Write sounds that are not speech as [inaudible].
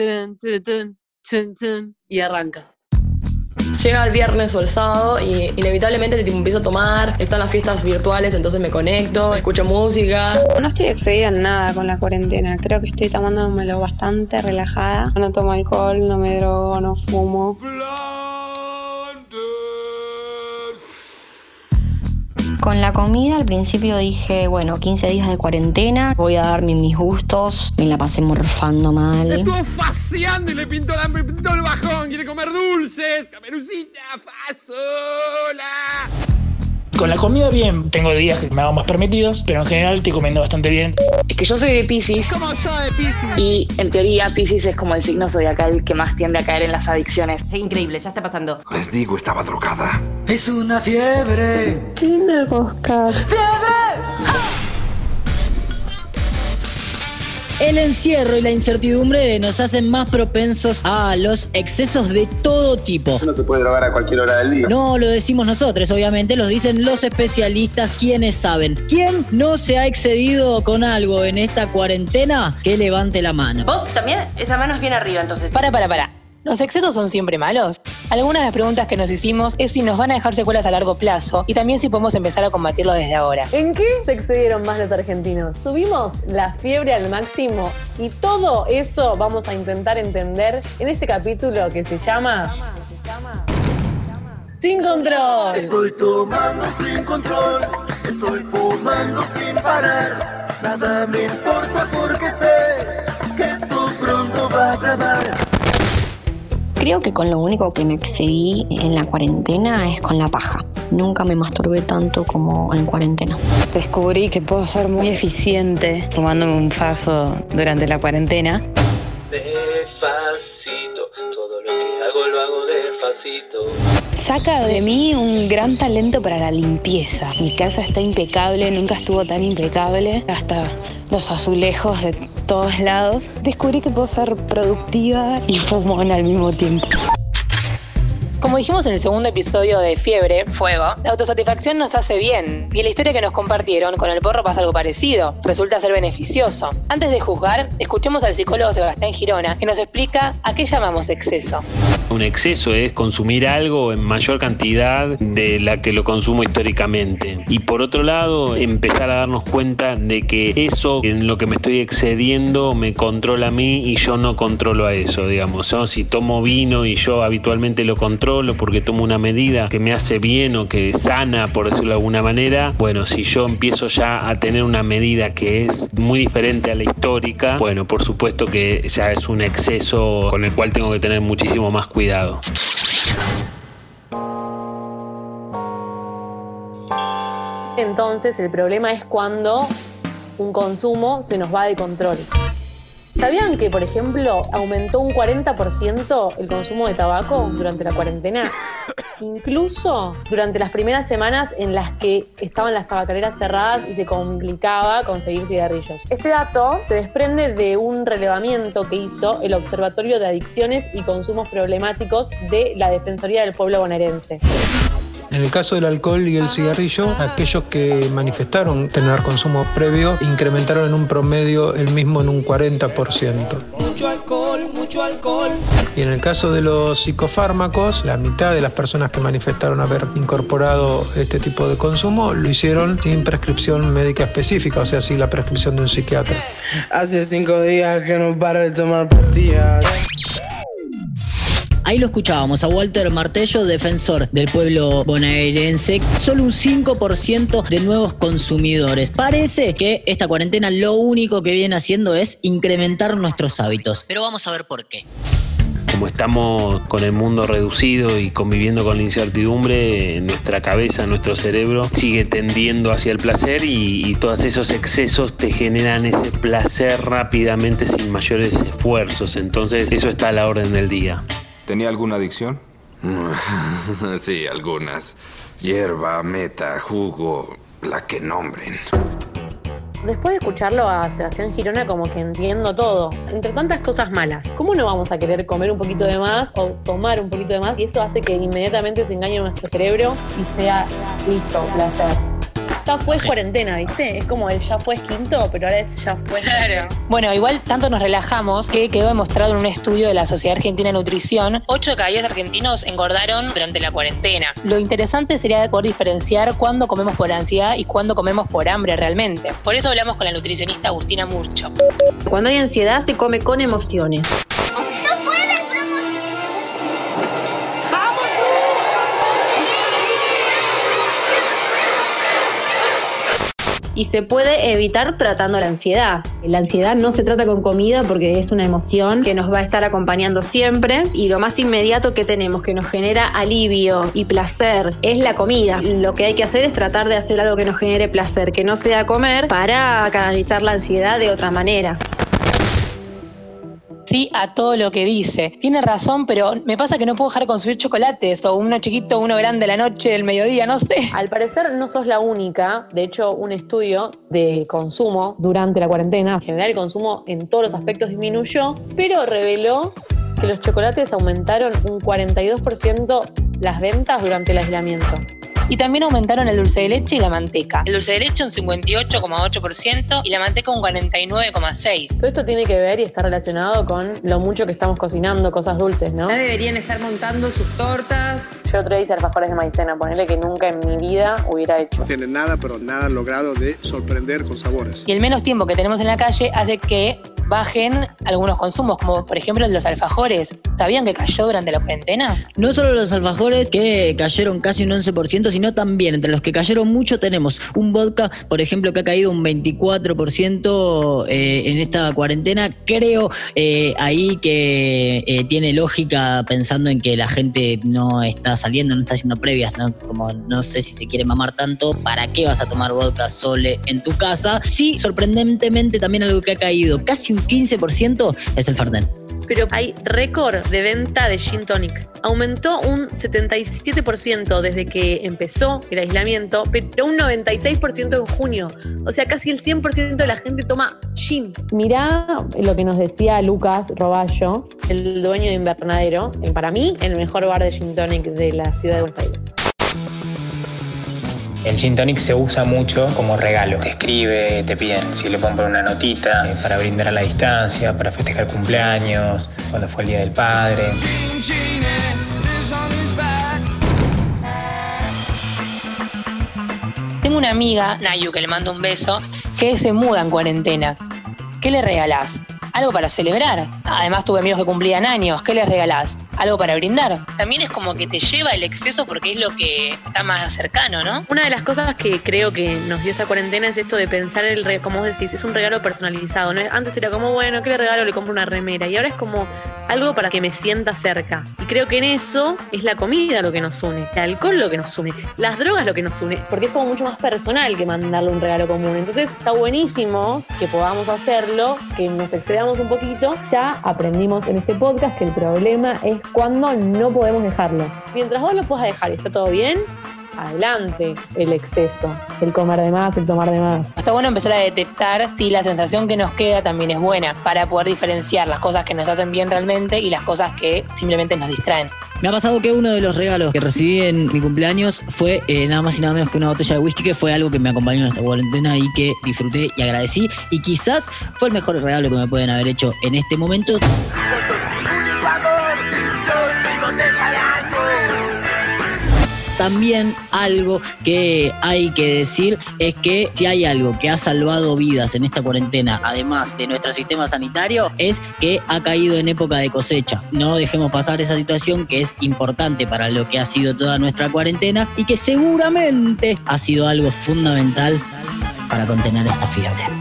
tun, tun, tun, tun, tun, y arranca. Llega el viernes o el sábado y inevitablemente tipo, empiezo a tomar, están las fiestas virtuales, entonces me conecto, escucho música. No estoy excedida en nada con la cuarentena, creo que estoy tomándomelo bastante relajada. No tomo alcohol, no me drogo, no fumo. Con la comida al principio dije, bueno, 15 días de cuarentena, voy a darme mis gustos, me la pasé morfando mal. Estuvo faseando y le pintó, la, me pintó el bajón, quiere comer dulces, camerucita, fasola. Con la comida bien, tengo días que me hago más permitidos, pero en general estoy comiendo bastante bien. Es que yo soy de Pisces Como yo de Pisces. y en teoría Pisces es como el signo zodiacal que más tiende a caer en las adicciones. Sí, increíble, ya está pasando. Les digo, estaba drogada. Es una fiebre. Qué lindo el encierro y la incertidumbre nos hacen más propensos a los excesos de todo tipo. No se puede drogar a cualquier hora del día. No lo decimos nosotros, obviamente, lo dicen los especialistas quienes saben. ¿Quién no se ha excedido con algo en esta cuarentena? Que levante la mano. ¿Vos también? Esa mano es bien arriba, entonces. Para, para, para. ¿Los excesos son siempre malos? Algunas de las preguntas que nos hicimos es si nos van a dejar secuelas a largo plazo y también si podemos empezar a combatirlo desde ahora. ¿En qué se excedieron más los argentinos? Subimos la fiebre al máximo y todo eso vamos a intentar entender en este capítulo que se llama Sin Control. Estoy tomando sin control, estoy fumando sin parar. Nada me importa porque sé Creo que con lo único que me excedí en la cuarentena es con la paja. Nunca me masturbé tanto como en cuarentena. Descubrí que puedo ser muy eficiente fumándome un faso durante la cuarentena. Despacito, todo lo que hago lo hago despacito. Saca de mí un gran talento para la limpieza. Mi casa está impecable, nunca estuvo tan impecable. Hasta los azulejos de todos lados. Descubrí que puedo ser productiva y fumona al mismo tiempo. Como dijimos en el segundo episodio de Fiebre, Fuego, la autosatisfacción nos hace bien. Y en la historia que nos compartieron, con el porro pasa algo parecido. Resulta ser beneficioso. Antes de juzgar, escuchemos al psicólogo Sebastián Girona, que nos explica a qué llamamos exceso. Un exceso es consumir algo en mayor cantidad de la que lo consumo históricamente. Y por otro lado, empezar a darnos cuenta de que eso en lo que me estoy excediendo me controla a mí y yo no controlo a eso, digamos. ¿no? Si tomo vino y yo habitualmente lo controlo porque tomo una medida que me hace bien o que sana, por decirlo de alguna manera, bueno, si yo empiezo ya a tener una medida que es muy diferente a la histórica, bueno, por supuesto que ya es un exceso con el cual tengo que tener muchísimo más cuidado. Entonces el problema es cuando un consumo se nos va de control. ¿Sabían que, por ejemplo, aumentó un 40% el consumo de tabaco durante la cuarentena? [coughs] Incluso durante las primeras semanas en las que estaban las tabacaleras cerradas y se complicaba conseguir cigarrillos. Este dato se desprende de un relevamiento que hizo el Observatorio de Adicciones y Consumos Problemáticos de la Defensoría del Pueblo Bonaerense. En el caso del alcohol y el cigarrillo, aquellos que manifestaron tener consumo previo incrementaron en un promedio el mismo en un 40%. Mucho alcohol, mucho alcohol. Y en el caso de los psicofármacos, la mitad de las personas que manifestaron haber incorporado este tipo de consumo lo hicieron sin prescripción médica específica, o sea, sin la prescripción de un psiquiatra. Hace cinco días que no paro de tomar pastillas. Ahí lo escuchábamos a Walter Martello, defensor del pueblo bonaerense. Solo un 5% de nuevos consumidores. Parece que esta cuarentena lo único que viene haciendo es incrementar nuestros hábitos. Pero vamos a ver por qué. Como estamos con el mundo reducido y conviviendo con la incertidumbre, nuestra cabeza, nuestro cerebro sigue tendiendo hacia el placer y, y todos esos excesos te generan ese placer rápidamente sin mayores esfuerzos. Entonces eso está a la orden del día. ¿Tenía alguna adicción? [laughs] sí, algunas. Hierba, meta, jugo, la que nombren. Después de escucharlo a Sebastián Girona, como que entiendo todo. Entre tantas cosas malas, ¿cómo no vamos a querer comer un poquito de más o tomar un poquito de más? Y eso hace que inmediatamente se engañe nuestro cerebro y sea listo, placer. Ya fue cuarentena, ¿viste? Es como el ya fue es quinto, pero ahora es ya fue. Claro. Bueno, igual tanto nos relajamos que quedó demostrado en un estudio de la Sociedad Argentina de Nutrición, 8 de cada 10 argentinos engordaron durante la cuarentena. Lo interesante sería poder diferenciar cuándo comemos por ansiedad y cuándo comemos por hambre realmente. Por eso hablamos con la nutricionista Agustina Murcho. Cuando hay ansiedad se come con emociones. Y se puede evitar tratando la ansiedad. La ansiedad no se trata con comida porque es una emoción que nos va a estar acompañando siempre y lo más inmediato que tenemos que nos genera alivio y placer es la comida. Lo que hay que hacer es tratar de hacer algo que nos genere placer, que no sea comer para canalizar la ansiedad de otra manera. Sí a todo lo que dice. Tiene razón, pero me pasa que no puedo dejar de consumir chocolates o uno chiquito, uno grande a la noche, el mediodía, no sé. Al parecer no sos la única. De hecho, un estudio de consumo durante la cuarentena, en general el consumo en todos los aspectos disminuyó, pero reveló que los chocolates aumentaron un 42% las ventas durante el aislamiento. Y también aumentaron el dulce de leche y la manteca. El dulce de leche un 58,8% y la manteca un 49,6%. Todo esto tiene que ver y está relacionado con lo mucho que estamos cocinando cosas dulces, ¿no? Ya deberían estar montando sus tortas. Yo otro día hice alfajores de maicena, ponerle que nunca en mi vida hubiera hecho. No tienen nada, pero nada logrado de sorprender con sabores. Y el menos tiempo que tenemos en la calle hace que bajen algunos consumos, como por ejemplo los alfajores. ¿Sabían que cayó durante la cuarentena? No solo los alfajores que cayeron casi un 11%, sino también entre los que cayeron mucho tenemos un vodka, por ejemplo, que ha caído un 24% eh, en esta cuarentena. Creo eh, ahí que eh, tiene lógica pensando en que la gente no está saliendo, no está haciendo previas, ¿no? Como no sé si se quiere mamar tanto, ¿para qué vas a tomar vodka sole en tu casa? Sí, sorprendentemente también algo que ha caído casi un 15% es el Fernet pero hay récord de venta de gin tonic. Aumentó un 77% desde que empezó el aislamiento, pero un 96% en junio. O sea, casi el 100% de la gente toma gin. Mirá lo que nos decía Lucas Roballo, el dueño de Invernadero, en, para mí el mejor bar de gin tonic de la ciudad de Buenos Aires. El gin tonic se usa mucho como regalo. Te escribe, te piden si le poner una notita eh, para brindar a la distancia, para festejar cumpleaños, cuando fue el Día del Padre. Tengo una amiga, Nayu, que le mando un beso, que se muda en cuarentena. ¿Qué le regalás? Algo para celebrar. Además tuve amigos que cumplían años. ¿Qué les regalás? Algo para brindar. También es como que te lleva el exceso porque es lo que está más cercano, ¿no? Una de las cosas que creo que nos dio esta cuarentena es esto de pensar el como vos decís, es un regalo personalizado. ¿no? Antes era como, bueno, ¿qué le regalo? Le compro una remera. Y ahora es como algo para que me sienta cerca. Y creo que en eso es la comida lo que nos une, el alcohol lo que nos une, las drogas lo que nos une, porque es como mucho más personal que mandarle un regalo común. Entonces está buenísimo que podamos hacerlo, que nos excedamos un poquito. Ya aprendimos en este podcast que el problema es cuando no podemos dejarlo. Mientras vos lo puedas dejar está todo bien, adelante el exceso, el comer de más, el tomar de más. Está bueno empezar a detectar si la sensación que nos queda también es buena para poder diferenciar las cosas que nos hacen bien realmente y las cosas que simplemente nos distraen. Me ha pasado que uno de los regalos que recibí en mi cumpleaños fue eh, nada más y nada menos que una botella de whisky, que fue algo que me acompañó en esta cuarentena y que disfruté y agradecí. Y quizás fue el mejor regalo que me pueden haber hecho en este momento. También algo que hay que decir es que si hay algo que ha salvado vidas en esta cuarentena, además de nuestro sistema sanitario, es que ha caído en época de cosecha. No dejemos pasar esa situación que es importante para lo que ha sido toda nuestra cuarentena y que seguramente ha sido algo fundamental para contener esta fiebre.